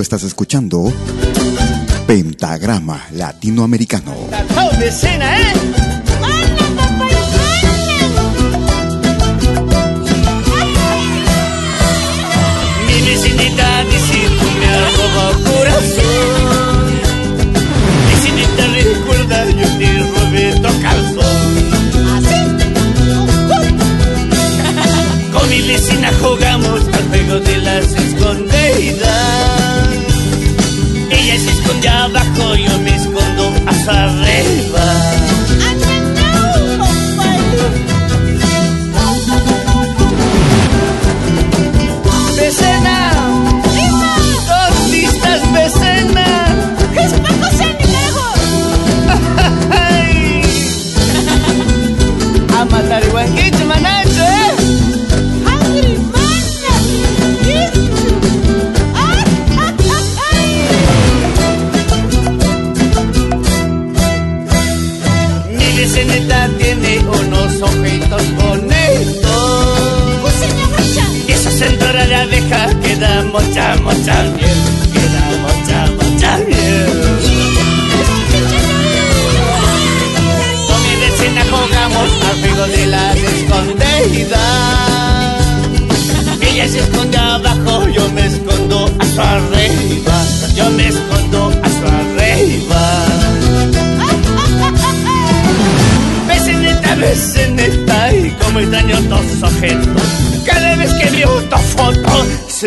Estás escuchando Pentagrama Latinoamericano.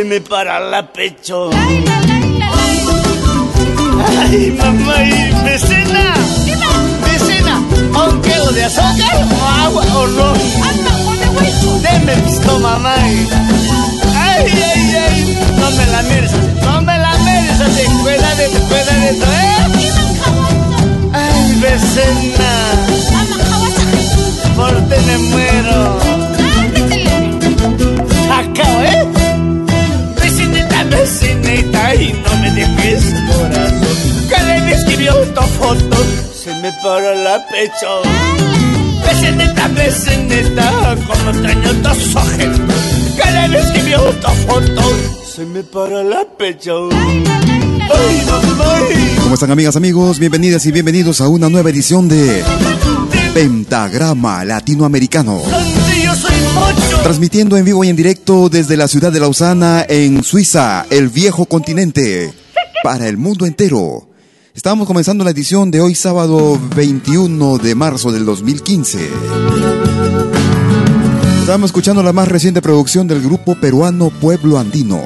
Me para la pecho. Ay, mamá y vecina. Vecina, ¿un kilo de azúcar o agua o ron? Deme pisto, mamá. Ay, ay, ay, no me la mires no me la mires así. Cuídate, cuídate, ¿eh? Ay, vecina, por ti me muero. Acá, ¿eh? Me para la pecho. Vecinita, vecinita, como extraño tus ojos. Cada vez que veo tu foto, se me para la pecho. ¿Cómo están amigas, amigos? Bienvenidas y bienvenidos a una nueva edición de Pentagrama Latinoamericano. Transmitiendo en vivo y en directo desde la ciudad de Lausana, en Suiza, el viejo continente, para el mundo entero. Estamos comenzando la edición de hoy sábado 21 de marzo del 2015. Estamos escuchando la más reciente producción del grupo peruano Pueblo Andino.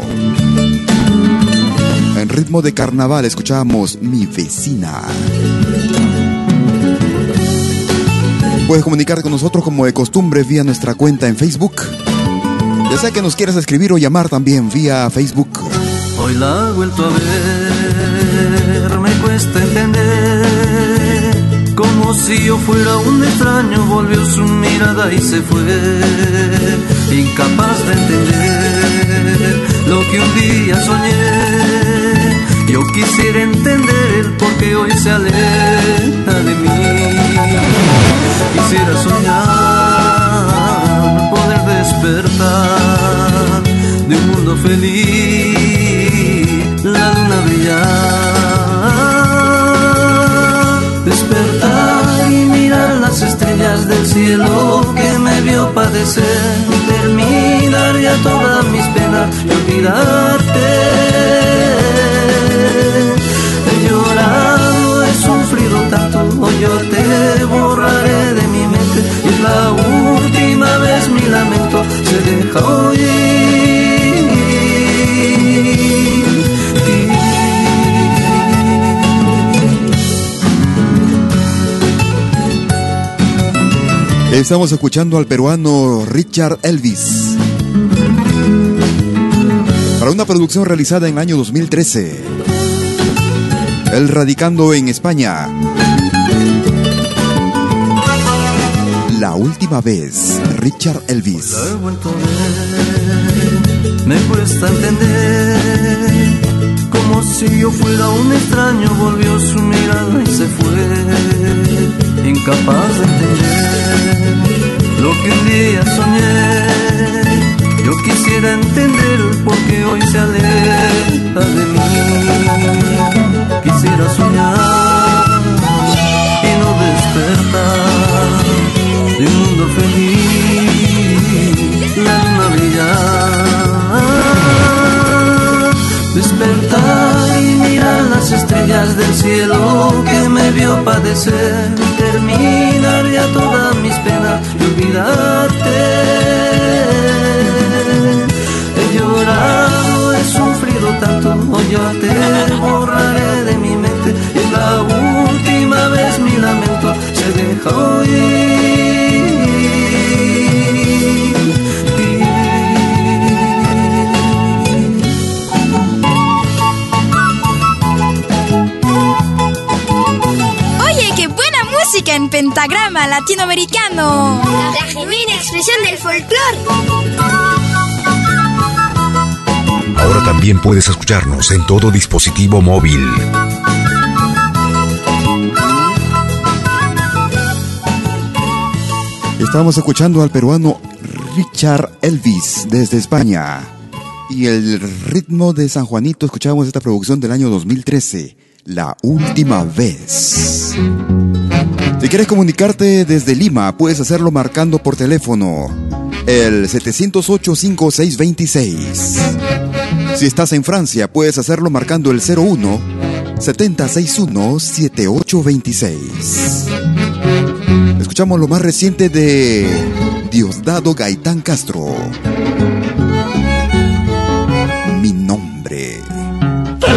En ritmo de carnaval escuchamos Mi vecina. Puedes comunicarte con nosotros como de costumbre vía nuestra cuenta en Facebook. Ya sea que nos quieras escribir o llamar también vía Facebook. Hoy la he vuelto a ver, cuesta entender Como si yo fuera un extraño, volvió su mirada y se fue, incapaz de entender lo que un día soñé. Yo quisiera entender el por qué hoy se aleja de mí. Quisiera soñar, poder despertar de un mundo feliz, la luna brillar. Las estrellas del cielo que me vio padecer. Terminar ya todas mis penas y olvidarte. He llorado, he sufrido tanto, hoy yo te borraré de mi mente. Y la última vez mi lamento se deja Estamos escuchando al peruano Richard Elvis. Para una producción realizada en el año 2013. Él radicando en España. La última vez, Richard Elvis. Me cuesta entender. Si yo fuera un extraño, volvió su mirada y se fue. Incapaz de entender lo que un día soñé. Yo quisiera entender por qué hoy se aleja de mí. Quisiera soñar y no despertar de un mundo feliz, despertar y mirar las estrellas del cielo que me vio padecer, terminar ya todas mis penas y olvidarte. He llorado, he sufrido tanto, hoy yo te borraré de mi mente, y la última vez mi lamento se deja Oye, música en pentagrama latinoamericano. La genuina expresión del folclore. Ahora también puedes escucharnos en todo dispositivo móvil. Estamos escuchando al peruano Richard Elvis desde España. Y el ritmo de San Juanito, escuchamos esta producción del año 2013, La Última Vez. Si quieres comunicarte desde Lima, puedes hacerlo marcando por teléfono el 708-5626. Si estás en Francia, puedes hacerlo marcando el 01 761 7826. Escuchamos lo más reciente de Diosdado Gaitán Castro.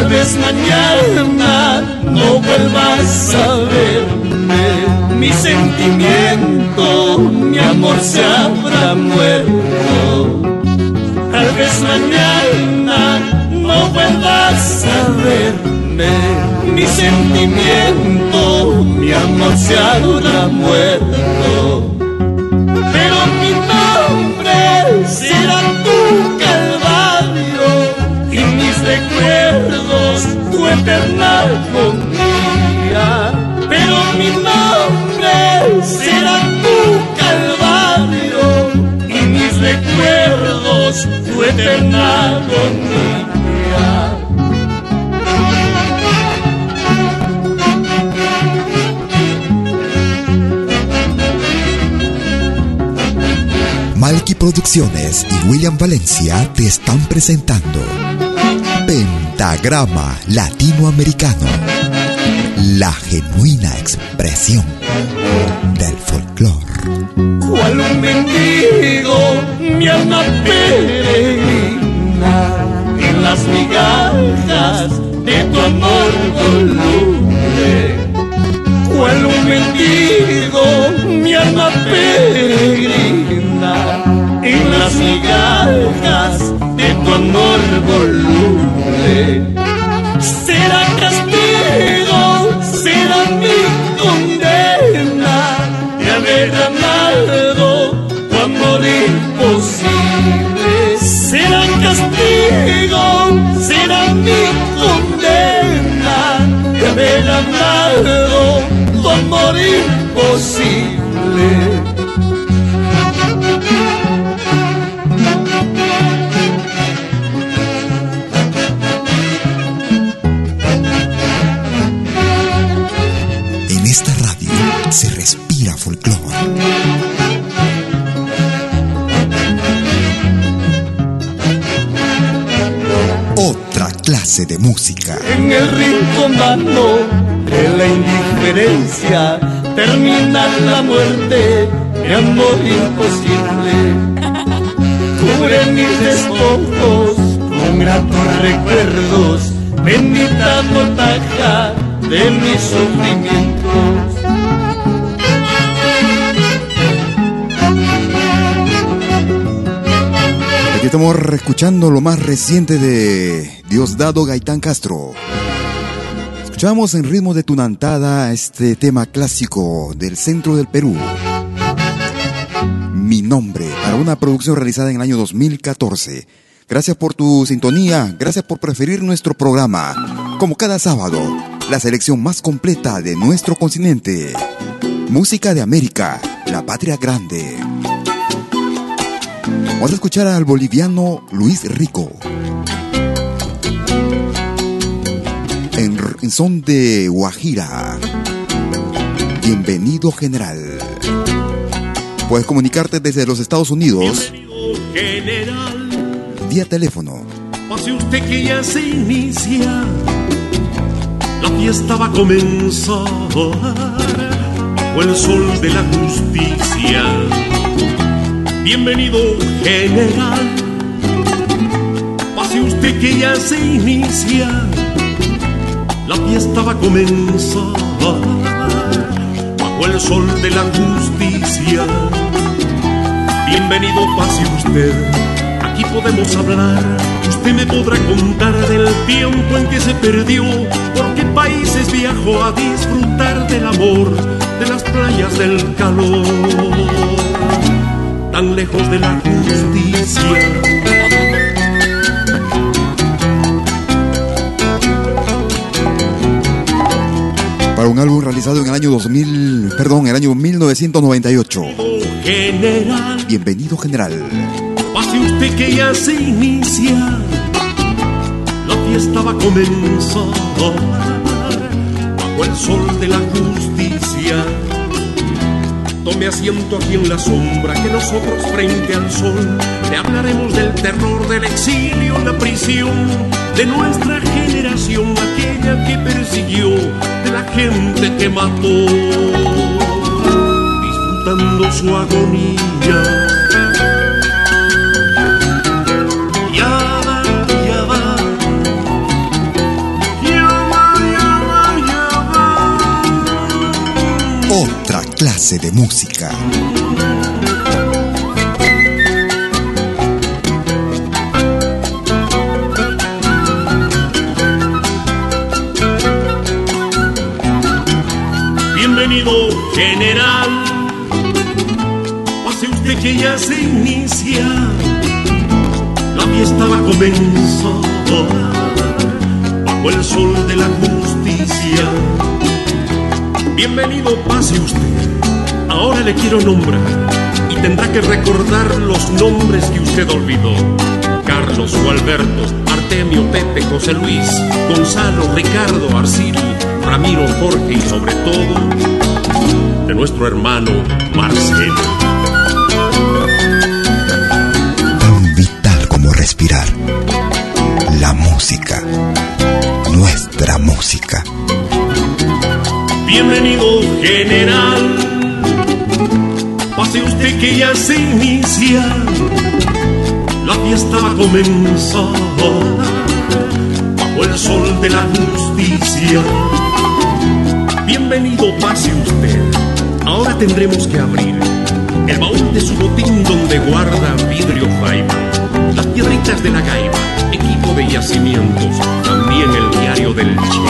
Tal vez mañana no vuelvas a verme. Mi sentimiento, mi amor se habrá muerto. Tal vez mañana no vuelvas a verme. Mi sentimiento, mi amor se habrá muerto. Pero tu eterna agonía. Pero mi nombre será tu calvario y mis recuerdos tu eterna agonía. Malky Producciones y William Valencia te están presentando Pentagrama Latinoamericano, la genuina expresión del folclore. cual un mendigo, mi alma peregrina en las migajas de tu amor voluble. Cual un mendigo, mi alma peregrina en las migajas de tu amor voluble. Será castigo, será mi condena de haber amado tu amor imposible. Será castigo, será mi condena de haber amado tu amor imposible. Música. En el rincón de la indiferencia termina la muerte de amor imposible. Cubre mis despojos con gratos recuerdos, bendita mortaja de mis sufrimientos. Aquí estamos escuchando lo más reciente de Diosdado Gaitán Castro. Escuchamos en ritmo de tunantada este tema clásico del centro del Perú. Mi nombre, para una producción realizada en el año 2014. Gracias por tu sintonía, gracias por preferir nuestro programa. Como cada sábado, la selección más completa de nuestro continente. Música de América, la patria grande. Vamos a escuchar al boliviano Luis Rico. en son de Guajira. Bienvenido general. Puedes comunicarte desde los Estados Unidos. general. Vía teléfono. Pase usted que ya se inicia. La fiesta va a comenzar bajo el sol de la justicia. Bienvenido general. Pase usted que ya se inicia la fiesta va a comenzar bajo el sol de la justicia. Bienvenido, pase usted, aquí podemos hablar. Usted me podrá contar del tiempo en que se perdió, por qué países viajó a disfrutar del amor, de las playas del calor, tan lejos de la justicia un álbum realizado en el año 2000, perdón, el año 1998. General. Bienvenido, general. Pase usted que ya se inicia. La fiesta va a comenzar bajo el sol de la. Tome asiento aquí en la sombra que nosotros frente al sol le hablaremos del terror del exilio, la prisión de nuestra generación, aquella que persiguió la gente que mató, disfrutando su agonía. De música. general. Pase usted que ya se inicia, la fiesta va a comenzar bajo el sol de la justicia. Bienvenido, pase usted. Ahora le quiero nombrar y tendrá que recordar los nombres que usted olvidó. Carlos o Alberto, Artemio, Pepe, José Luis, Gonzalo, Ricardo, Arcil, Ramiro, Jorge y sobre todo de nuestro hermano Marcelo. Tan vital como respirar. La música. Nuestra música. Bienvenido, general. Pase usted que ya se inicia. La fiesta va a comenzar bajo el sol de la justicia. Bienvenido, pase usted Ahora tendremos que abrir el baúl de su botín donde guarda vidrio jaiba, las piedritas de la gaiba, equipo de yacimientos, también el diario del Che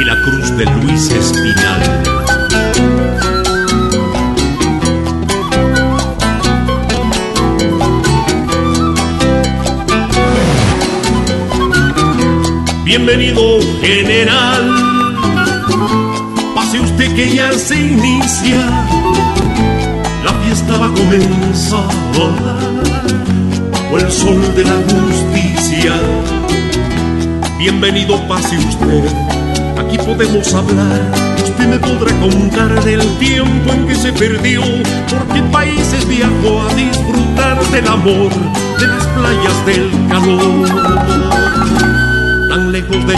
y la cruz de Luis Espinal. Bienvenido, general. Que ya se inicia, la fiesta va a comenzar, o el sol de la justicia. Bienvenido pase usted, aquí podemos hablar, usted me podrá contar del tiempo en que se perdió, porque en países viajó a disfrutar del amor, de las playas del calor, lejos de.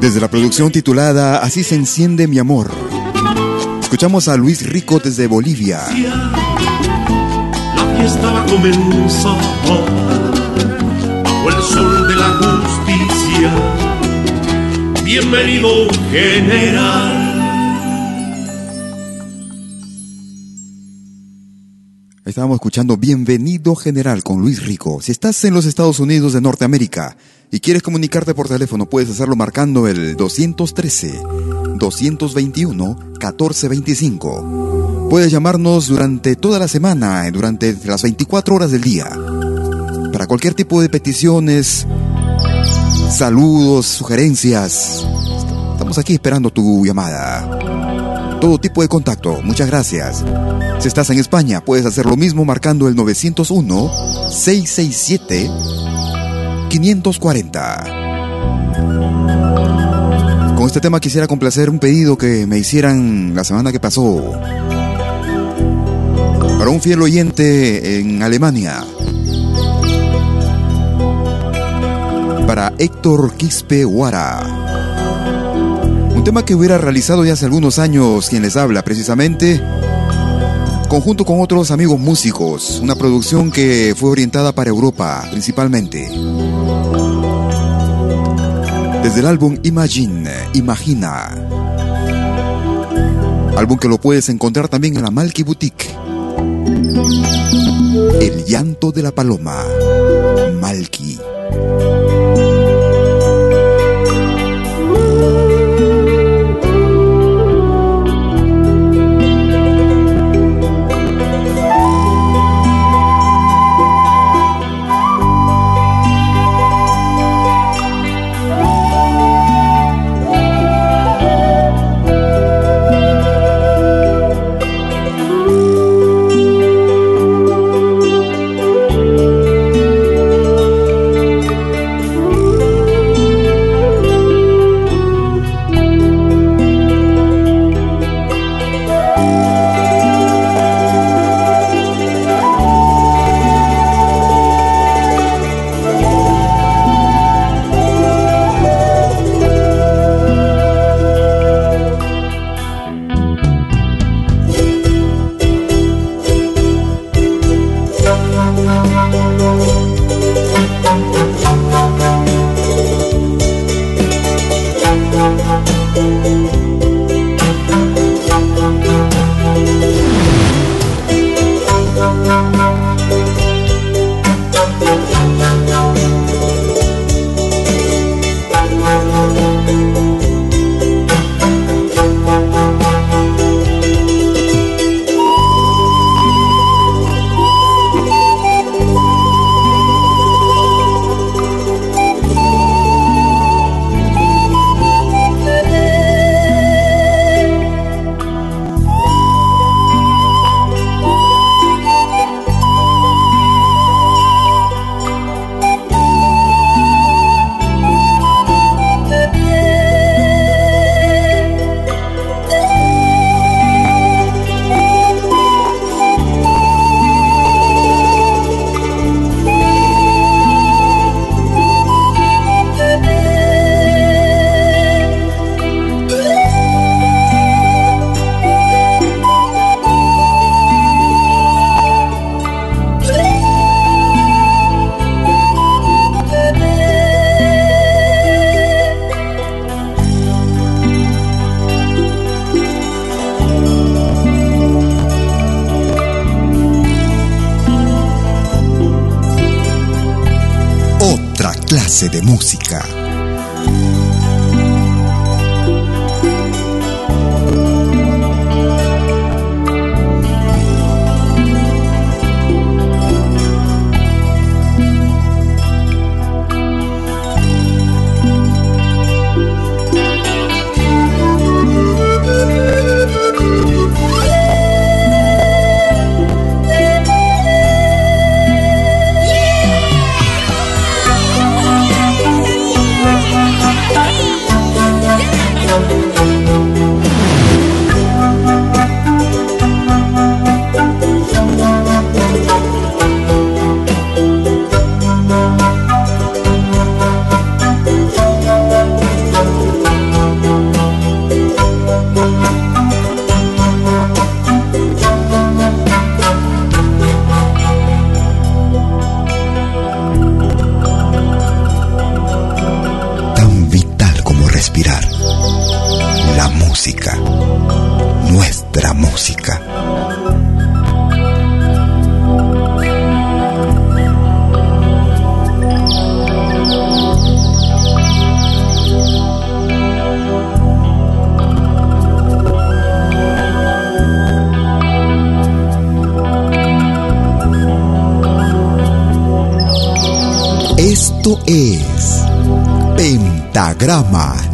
Desde la producción titulada Así se enciende mi amor. Escuchamos a Luis Rico desde Bolivia. La fiesta va a comenzar bajo el sol de la justicia. Bienvenido, general. Estábamos escuchando Bienvenido General con Luis Rico. Si estás en los Estados Unidos de Norteamérica y quieres comunicarte por teléfono, puedes hacerlo marcando el 213-221-1425. Puedes llamarnos durante toda la semana, durante las 24 horas del día. Para cualquier tipo de peticiones, saludos, sugerencias, estamos aquí esperando tu llamada todo tipo de contacto. Muchas gracias. Si estás en España, puedes hacer lo mismo marcando el 901-667-540. Con este tema quisiera complacer un pedido que me hicieran la semana que pasó. Para un fiel oyente en Alemania. Para Héctor Quispe Guara. Tema que hubiera realizado ya hace algunos años quien les habla, precisamente, conjunto con otros amigos músicos, una producción que fue orientada para Europa, principalmente. Desde el álbum Imagine, Imagina. Álbum que lo puedes encontrar también en la Malky Boutique. El llanto de la paloma, Malky.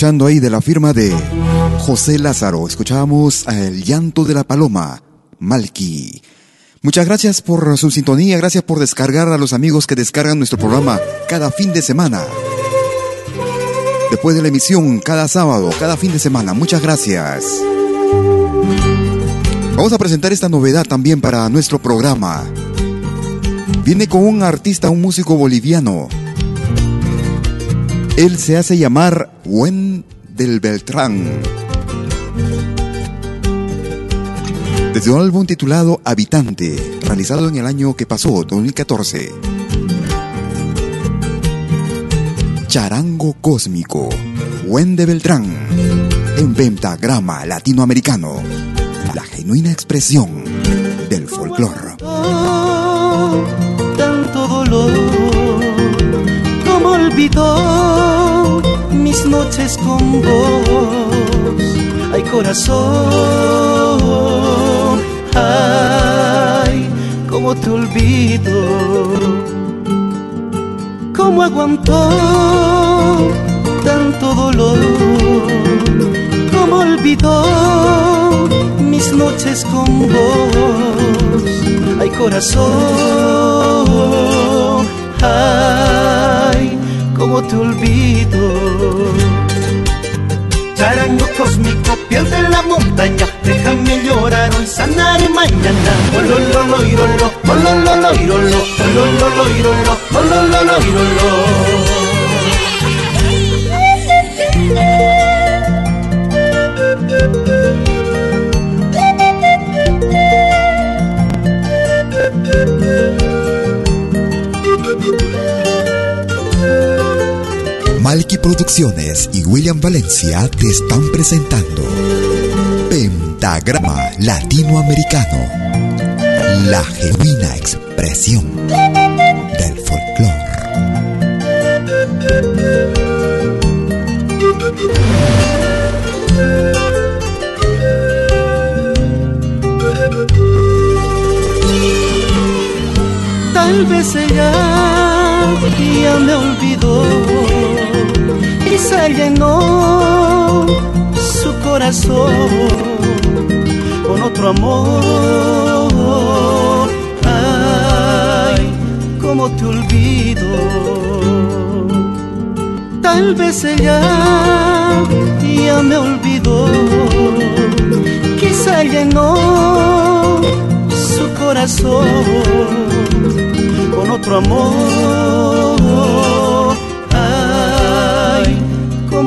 Escuchando ahí de la firma de José Lázaro. Escuchábamos El llanto de la paloma, Malki. Muchas gracias por su sintonía, gracias por descargar a los amigos que descargan nuestro programa cada fin de semana. Después de la emisión, cada sábado, cada fin de semana. Muchas gracias. Vamos a presentar esta novedad también para nuestro programa. Viene con un artista, un músico boliviano. Él se hace llamar Buen del Beltrán. Desde un álbum titulado Habitante, realizado en el año que pasó, 2014. Charango Cósmico, Buen de Beltrán, en pentagrama latinoamericano, la genuina expresión del folclore. tanto dolor, como olvidó mis noches con vos. Ay, corazón, ay, cómo te olvido. ¿Cómo aguantó tanto dolor? ¿Cómo olvidó mis noches con vos? Ay, corazón, ay, cómo te olvido. Charango cósmico, piel de la montaña, déjame llorar hoy, sanaré mañana. Malky Producciones y William Valencia te están presentando Pentagrama Latinoamericano, la genuina expresión del folclore. Tal vez ella ya me olvidó se llenó su corazón con otro amor. Ay, cómo te olvido. Tal vez ella ya me olvidó. Quizá llenó su corazón con otro amor.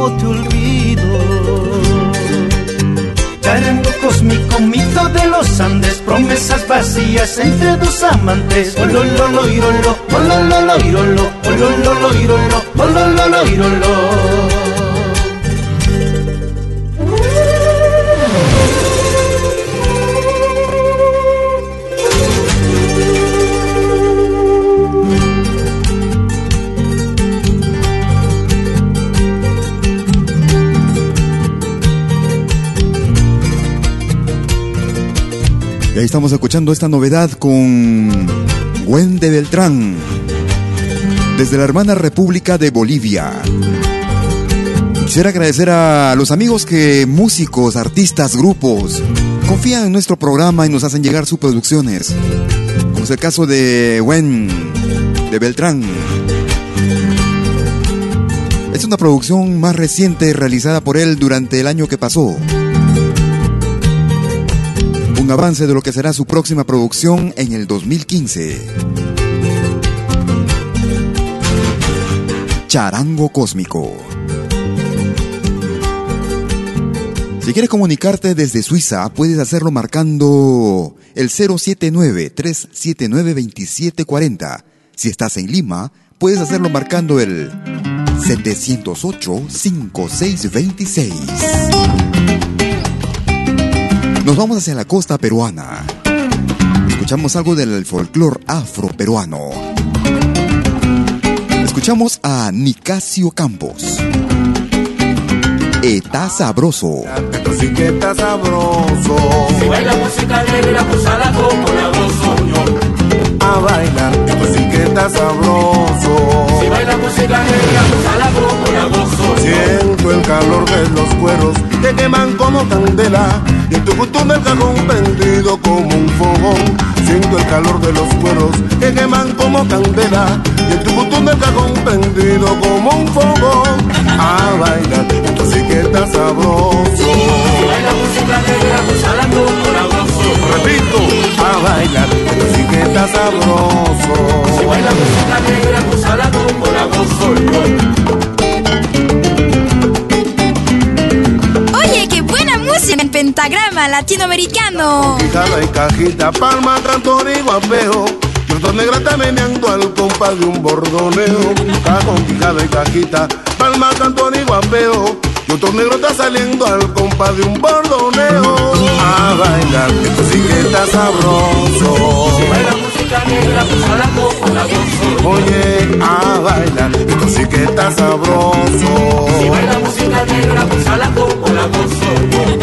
Cómo te olvido cósmico, mito de los Andes, promesas vacías entre dos amantes. Estamos escuchando esta novedad con Wendy Beltrán, desde la hermana República de Bolivia. Quisiera agradecer a los amigos que, músicos, artistas, grupos, confían en nuestro programa y nos hacen llegar sus producciones. Como es el caso de Wen de Beltrán. Es una producción más reciente realizada por él durante el año que pasó un avance de lo que será su próxima producción en el 2015. Charango Cósmico. Si quieres comunicarte desde Suiza, puedes hacerlo marcando el 079-379-2740. Si estás en Lima, puedes hacerlo marcando el 708-5626. Nos vamos hacia la costa peruana. Escuchamos algo del folclore afroperuano. Escuchamos a Nicasio Campos. Está sabroso. Esto sí que está sabroso. Si baila música negra, pues a la como la gozo A bailar, esto sí que está sabroso. Si baila música negra, pues a la como la gozo Siento el calor de los cueros que queman como candela y en tu cutún el cajón prendido como un fogón. Siento el calor de los cueros que queman como candela y en tu cutún el cajón prendido como un fogón. A bailar, esto sí que está sabroso. Si baila música negra, pues a la gozo. Repito, a bailar, esto sí que está sabroso. Si baila música negra, pues a pentagrama latinoamericano. Quijada y cajita, palma, cantor y guapeo. Yo negra está meneando al compás de un bordoneo. Cajón, quijada y cajita, palma, cantor y guapeo. Y otro negro está saliendo al compás de un bordoneo. A bailar, esto sí que está sabroso. Si baila música negra, pues a la cojo la gozo. Oye, a bailar, esto sí que está sabroso. Si baila música negra, pues la cojo la gozo.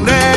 Ritmo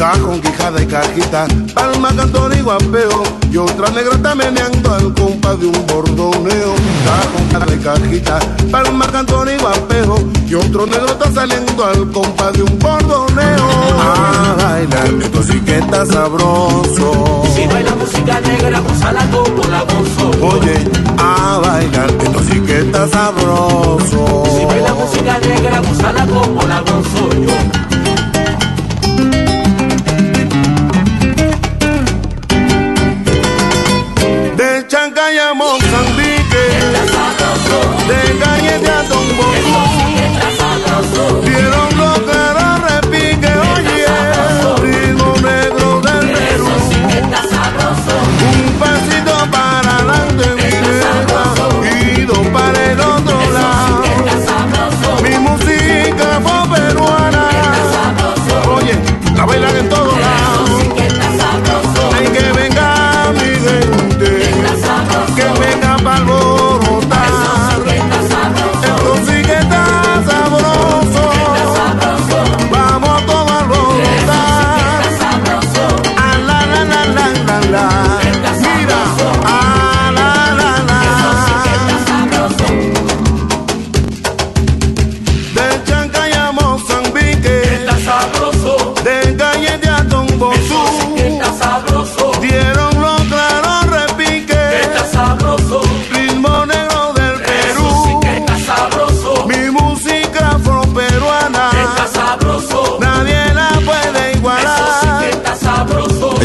Cajón, quijada y cajita, palma, cantor y guapeo. Y otra negra está meneando al compa de un bordoneo. Cajón, quijada y cajita, palma, cantor y guapeo. Y otro negro está saliendo al compa de un bordoneo. A bailar, esto sí que está sabroso. Si baila música negra, la como la gozo. Oye, a bailar, esto sí que está sabroso. Si baila música negra, la como la gozo yo.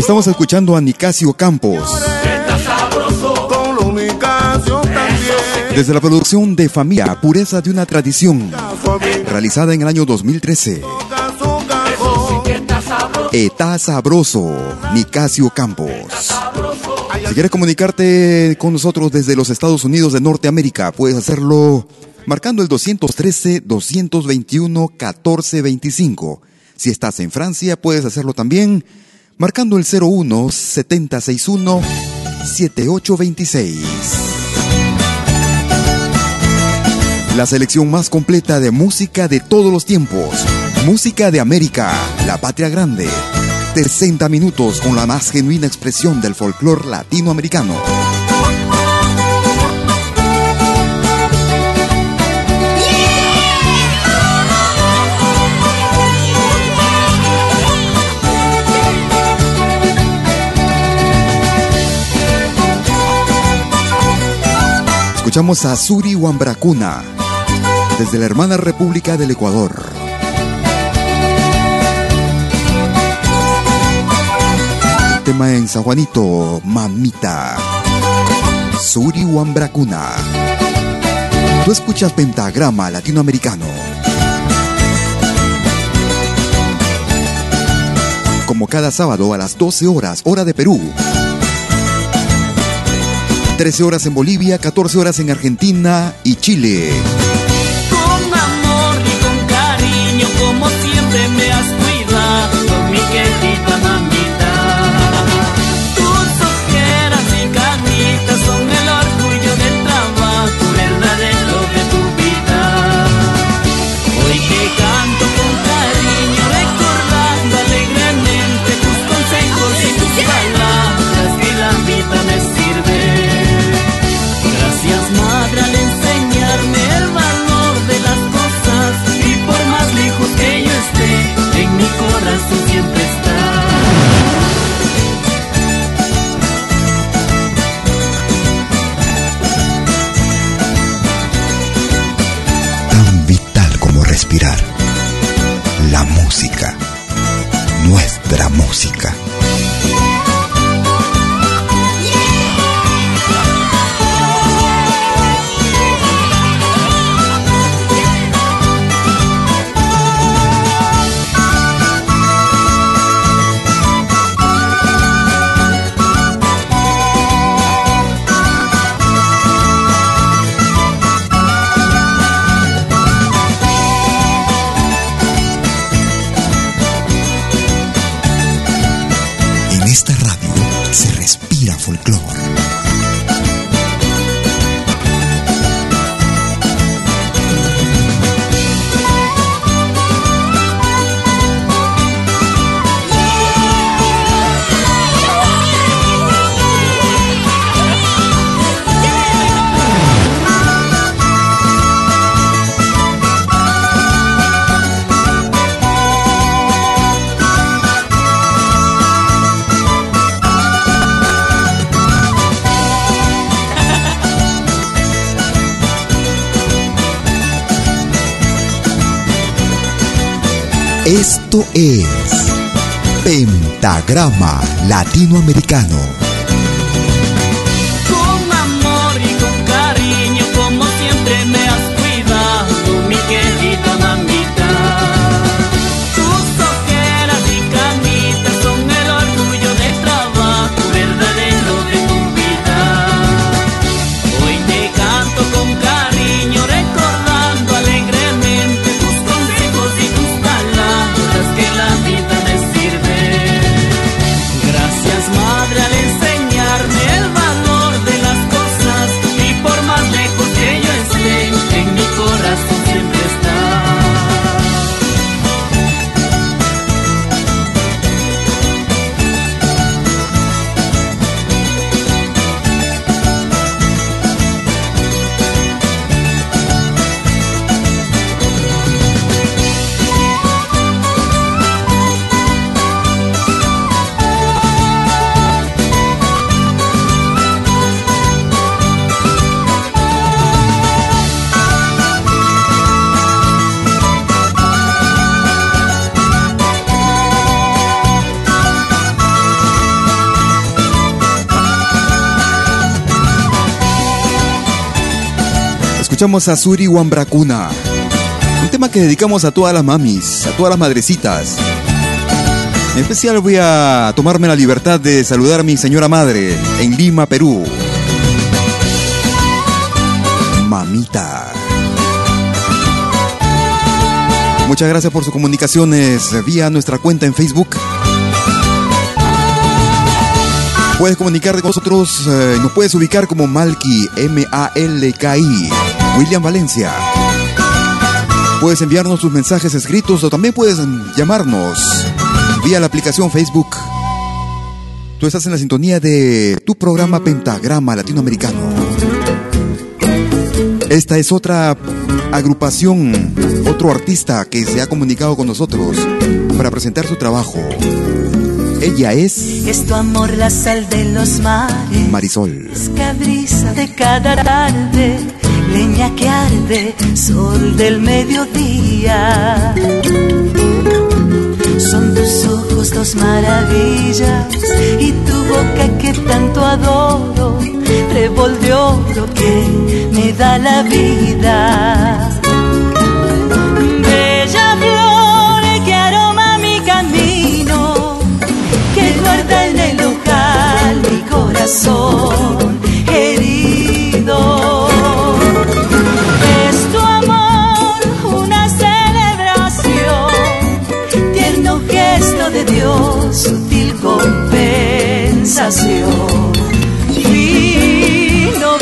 Estamos escuchando a Nicasio Campos. Desde la producción de Familia, Pureza de una Tradición, realizada en el año 2013. Está sabroso, Nicasio Campos. Si quieres comunicarte con nosotros desde los Estados Unidos de Norteamérica, puedes hacerlo marcando el 213-221-1425. Si estás en Francia, puedes hacerlo también marcando el 01 761 7826. La selección más completa de música de todos los tiempos. Música de América, la patria grande. 60 minutos con la más genuina expresión del folclore latinoamericano. Escuchamos a Suri Wambracuna desde la hermana República del Ecuador. Tema en San Juanito, Mamita. Suri Wambracuna. Tú escuchas Pentagrama Latinoamericano. Como cada sábado a las 12 horas, hora de Perú. 13 horas en Bolivia, 14 horas en Argentina y Chile. Música. Nuestra música. Esto es Pentagrama Latinoamericano. Escuchamos a Suri Wambracuna. Un tema que dedicamos a todas las mamis, a todas las madrecitas. En especial voy a tomarme la libertad de saludar a mi señora madre en Lima, Perú. Mamita. Muchas gracias por sus comunicaciones vía nuestra cuenta en Facebook. Puedes comunicarte con nosotros, eh, nos puedes ubicar como Malki, M-A-L-K-I, William Valencia. Puedes enviarnos tus mensajes escritos o también puedes llamarnos vía la aplicación Facebook. Tú estás en la sintonía de tu programa Pentagrama Latinoamericano. Esta es otra agrupación, otro artista que se ha comunicado con nosotros para presentar su trabajo. Ella es. Es tu amor la sal de los mares. Marisol. Escadriza de cada tarde, leña que arde, sol del mediodía. Son tus ojos dos maravillas y tu boca que tanto adoro, de oro que me da la vida. Vino,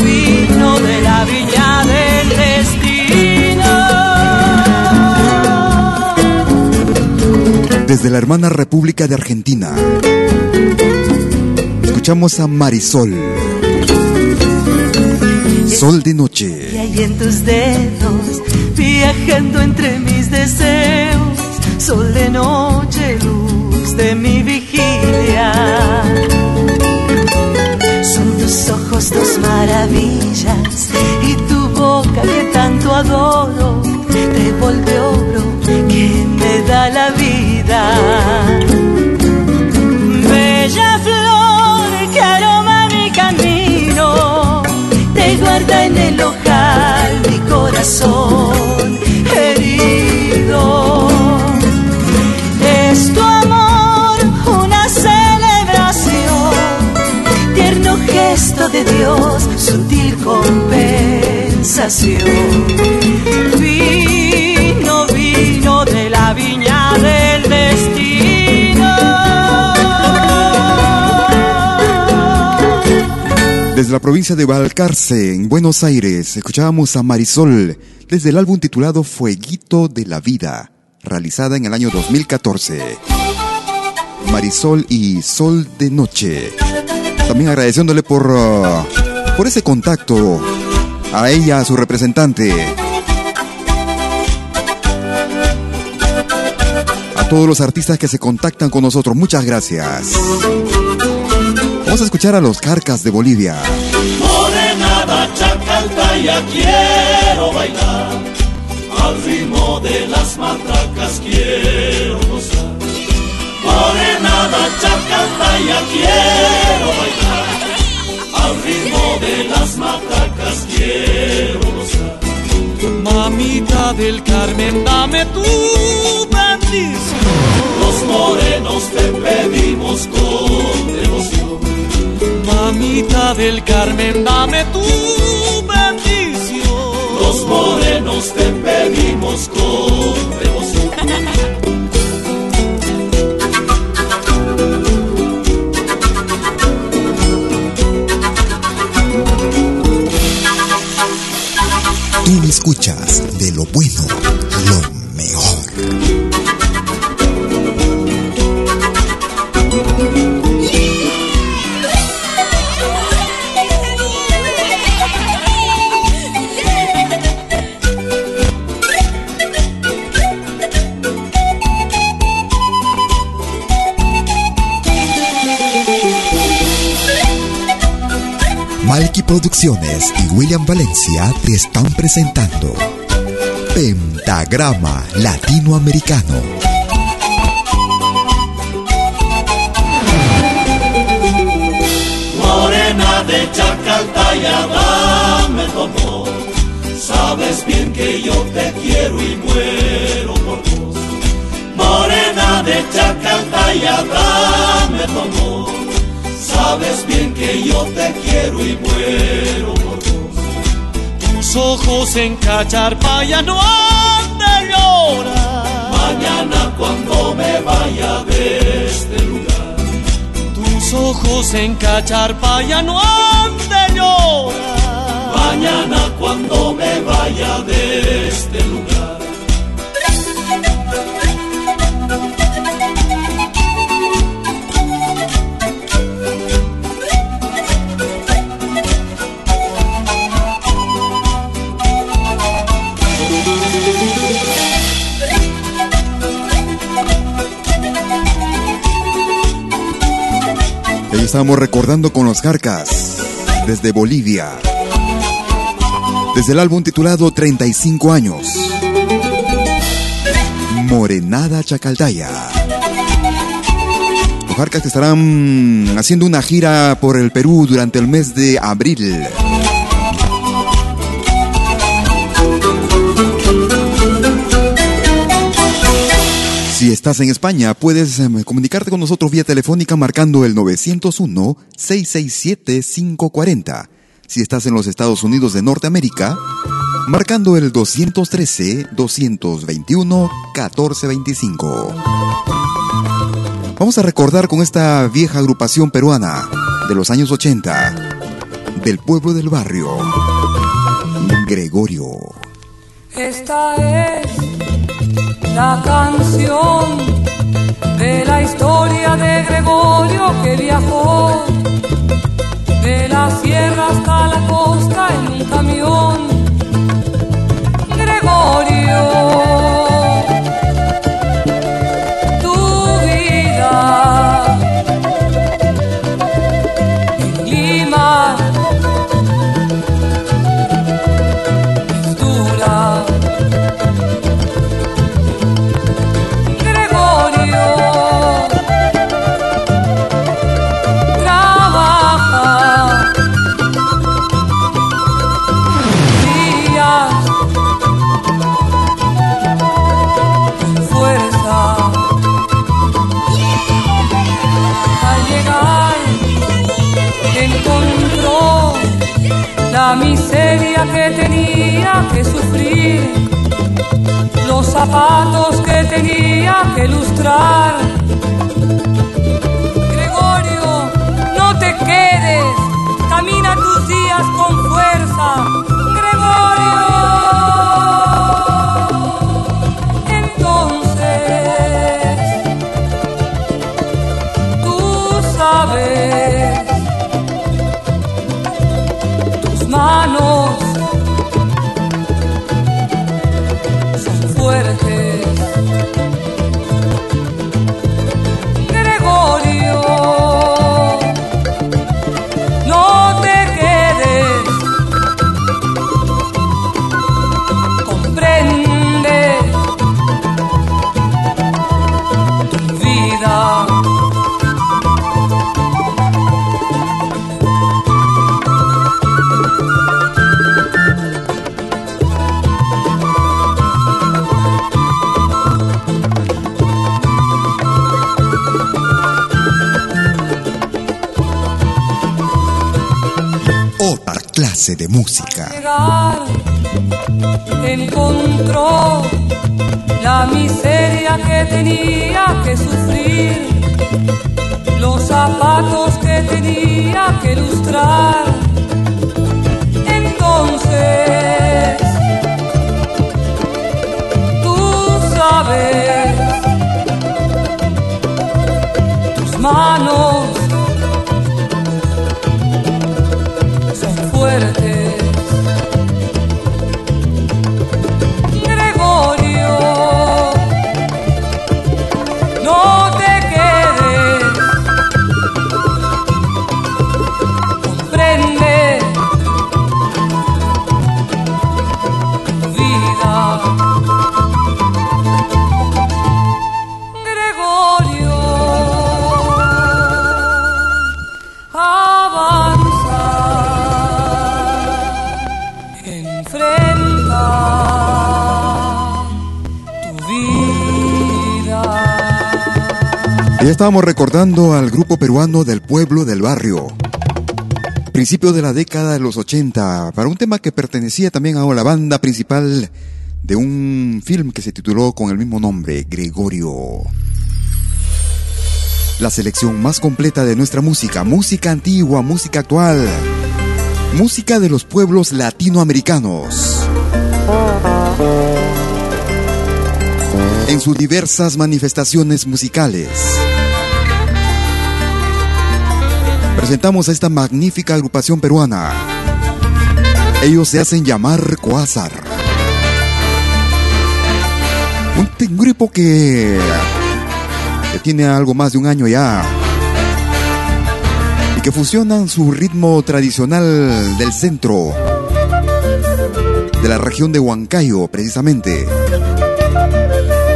vino de la viña del destino. Desde la hermana República de Argentina. Escuchamos a Marisol. Sol de noche. Y hay en tus dedos, viajando entre mis deseos, sol de noche, luz de mi vigilia. Ojos dos maravillas y tu boca que tanto adoro, trébol de oro que me da la vida. Bella flor que aroma mi camino, te guarda en el ojal mi corazón herido. De Dios, sutil compensación. Vino, vino de la viña del destino. Desde la provincia de Valcarce, en Buenos Aires, escuchábamos a Marisol desde el álbum titulado Fueguito de la Vida, realizada en el año 2014. Marisol y Sol de Noche. También agradeciéndole por, uh, por ese contacto a ella, a su representante. A todos los artistas que se contactan con nosotros, muchas gracias. Vamos a escuchar a los Carcas de Bolivia. Morenada chacaltaya quiero bailar, al ritmo de las matracas quiero. Morenada chacaltaya quiero bailar, al ritmo de las matracas quiero gozar. Mamita del Carmen, dame tu bendición. Los morenos te pedimos con devoción. Mamita del Carmen, dame tu bendición. Los morenos te pedimos con Tú escuchas de lo bueno, lo Producciones y William Valencia te están presentando Pentagrama Latinoamericano. Morena de Chacaltaya, dame tu amor. yo te quiero y muero por vos. Morena de Chacaltaya, dame tu amor. Sabes bien que yo te quiero y muero por vos. Tus ojos en Cacharpaya no han de llorar. Mañana cuando me vaya de este lugar. Tus ojos en Cacharpaya no han de llorar mañana cuando me vaya de este lugar. Estamos recordando con los Carcas desde Bolivia desde el álbum titulado 35 años. Morenada Chacaldaya. Los Jarcas estarán haciendo una gira por el Perú durante el mes de abril. Si estás en España, puedes em, comunicarte con nosotros vía telefónica marcando el 901 667 540 si estás en los Estados Unidos de Norteamérica, marcando el 213-221-1425. Vamos a recordar con esta vieja agrupación peruana de los años 80, del pueblo del barrio, Gregorio. Esta es la canción de la historia de Gregorio que viajó de la sierra hasta la costa en un camión. Gregorio. De música. encontró la miseria que tenía que sufrir, los zapatos que tenía que lustrar. Entonces, tú sabes, tus manos estábamos recordando al grupo peruano del pueblo del barrio. Principio de la década de los 80, para un tema que pertenecía también a la banda principal de un film que se tituló con el mismo nombre, Gregorio. La selección más completa de nuestra música, música antigua, música actual, música de los pueblos latinoamericanos. En sus diversas manifestaciones musicales. Presentamos a esta magnífica agrupación peruana. Ellos se hacen llamar Coazar. Un grupo que, que tiene algo más de un año ya y que fusionan su ritmo tradicional del centro, de la región de Huancayo precisamente.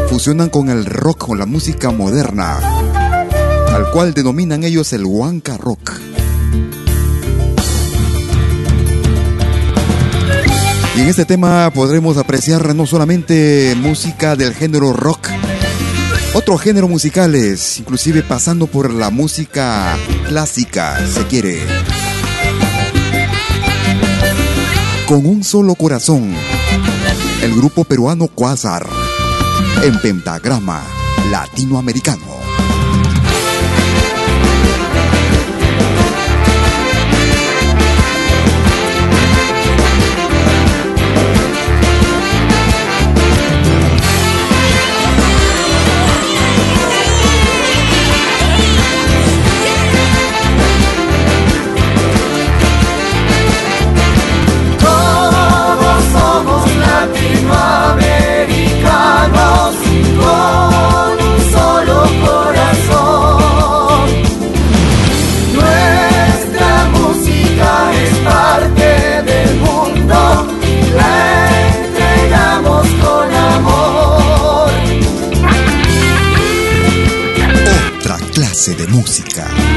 Fusionan con el rock, con la música moderna, al cual denominan ellos el Huanca Rock. Y en este tema podremos apreciar no solamente música del género rock, otros géneros musicales, inclusive pasando por la música clásica, se quiere. Con un solo corazón, el grupo peruano Quasar, en pentagrama latinoamericano. Música.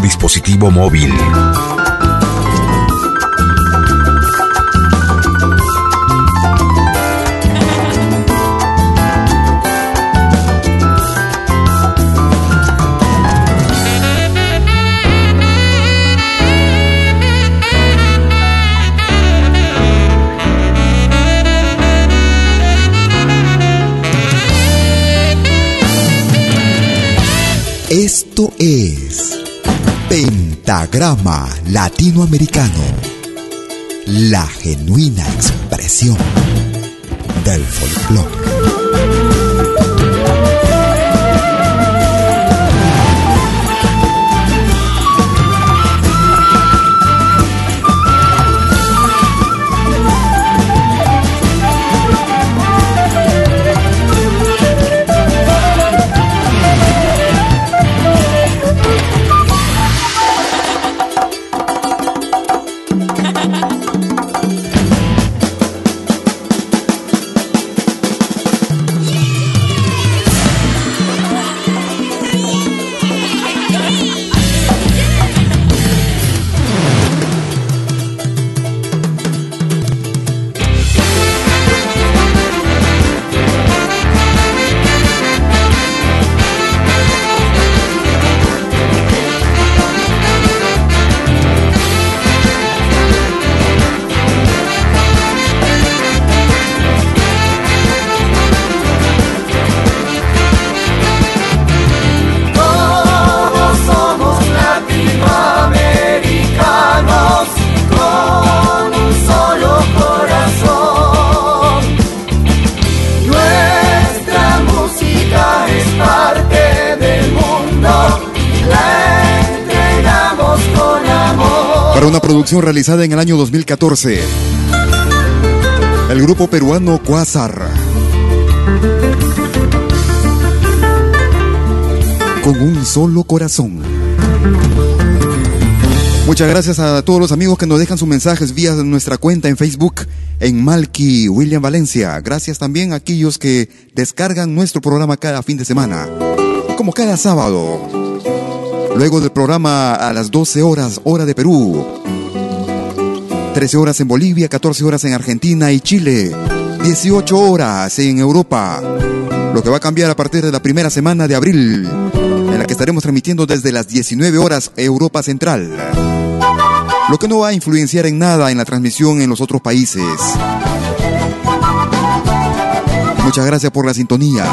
Dispositivo móvil. Pentagrama Latinoamericano, la genuina expresión del folclore. Realizada en el año 2014. El grupo peruano Quasar. Con un solo corazón. Muchas gracias a todos los amigos que nos dejan sus mensajes vía nuestra cuenta en Facebook en Malky William Valencia. Gracias también a aquellos que descargan nuestro programa cada fin de semana, como cada sábado. Luego del programa a las 12 horas, hora de Perú. 13 horas en Bolivia, 14 horas en Argentina y Chile. 18 horas en Europa. Lo que va a cambiar a partir de la primera semana de abril, en la que estaremos transmitiendo desde las 19 horas Europa Central lo que no va a influenciar en nada en la transmisión en los otros países. Muchas gracias por la sintonía.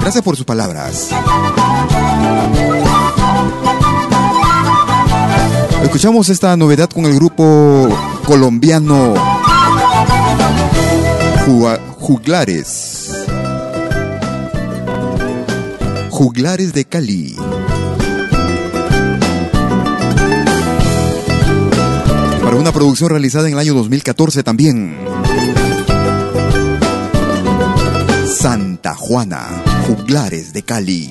Gracias por sus palabras. Escuchamos esta novedad con el grupo colombiano Juglares. Juglares de Cali. una producción realizada en el año 2014 también. Santa Juana, Juglares de Cali.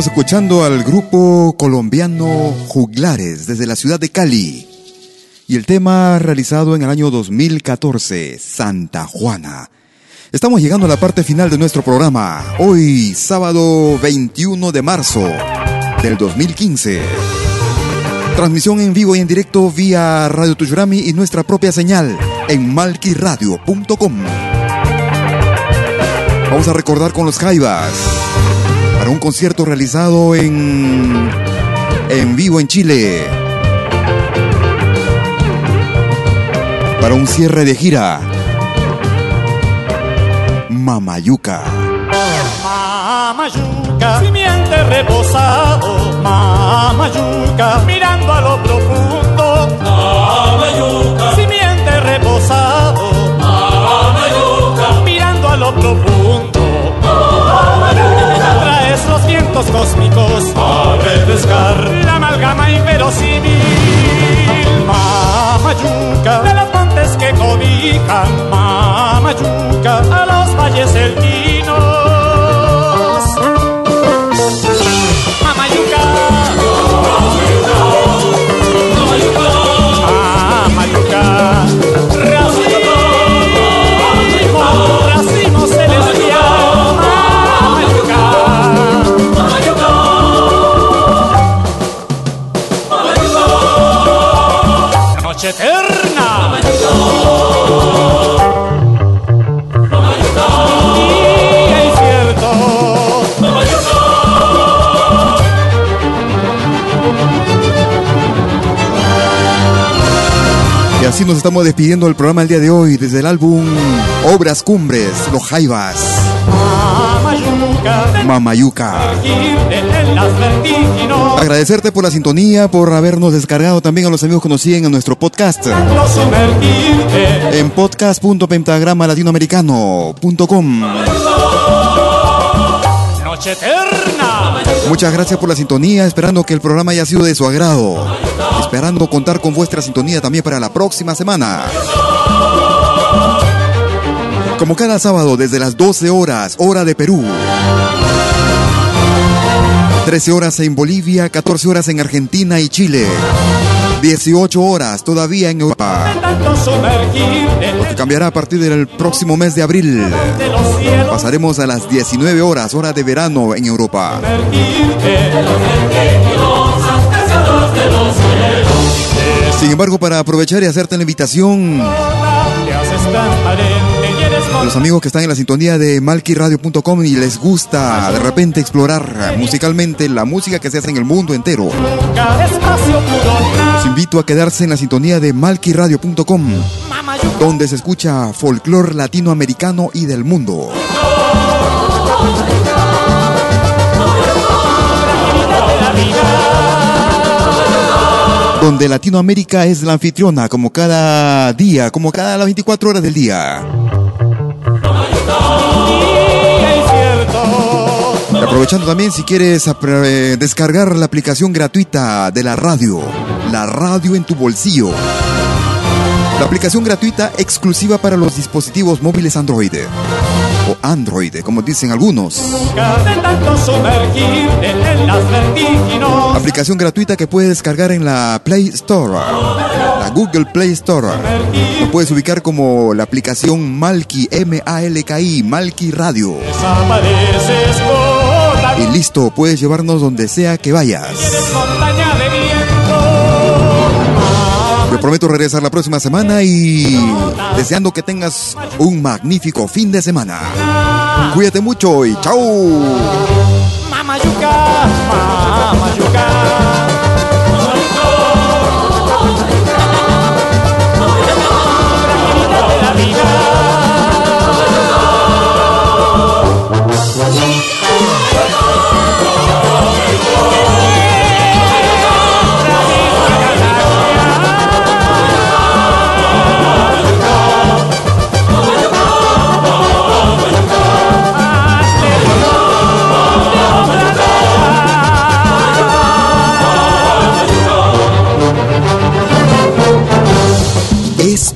Estamos escuchando al grupo colombiano Juglares desde la ciudad de Cali. Y el tema realizado en el año 2014, Santa Juana. Estamos llegando a la parte final de nuestro programa. Hoy, sábado 21 de marzo del 2015. Transmisión en vivo y en directo vía Radio Tuyurami y nuestra propia señal en malquiradio.com. Vamos a recordar con los Jaivas un concierto realizado en, en vivo en Chile. Para un cierre de gira. Mamayuca. Mamayuca, simiente reposado, Mamayuca, mirando a lo profundo, Mamayuca, simiente reposado, Mamayuca, mirando a lo profundo, los vientos cósmicos. A refrescar la amalgama inverosímil, Mamayuca, de los montes que cobijan, Mamayuca, a los valles cerquinos. Mamayuca, así nos estamos despidiendo del programa el día de hoy desde el álbum Obras Cumbres, Los Jaivas, Mamayuca. Agradecerte por la sintonía, por habernos descargado también a los amigos que nos siguen en nuestro podcast. En podcast.pentagrama latinoamericano.com. Eterna. Muchas gracias por la sintonía, esperando que el programa haya sido de su agrado. Esperando contar con vuestra sintonía también para la próxima semana. Como cada sábado desde las 12 horas, hora de Perú. 13 horas en Bolivia, 14 horas en Argentina y Chile. 18 horas todavía en Europa. Que cambiará a partir del próximo mes de abril. Pasaremos a las 19 horas, hora de verano en Europa. Sin embargo, para aprovechar y hacerte la invitación los amigos que están en la sintonía de malquiradio.com y les gusta de repente explorar musicalmente la música que se hace en el mundo entero. Los invito a quedarse en la sintonía de malquiradio.com, donde se escucha folclor latinoamericano y del mundo. Donde Latinoamérica es la anfitriona, como cada día, como cada las 24 horas del. Día aprovechando también si quieres eh, descargar la aplicación gratuita de la radio, la radio en tu bolsillo. La aplicación gratuita exclusiva para los dispositivos móviles Android. O Android, como dicen algunos. Aplicación gratuita que puedes descargar en la Play Store, la Google Play Store. Lo puedes ubicar como la aplicación Malki, M-A-L-K-I, Malki Radio. Desapareces Y listo, puedes llevarnos donde sea que vayas. Te prometo regresar la próxima semana y deseando que tengas un magnífico fin de semana. Cuídate mucho y chao.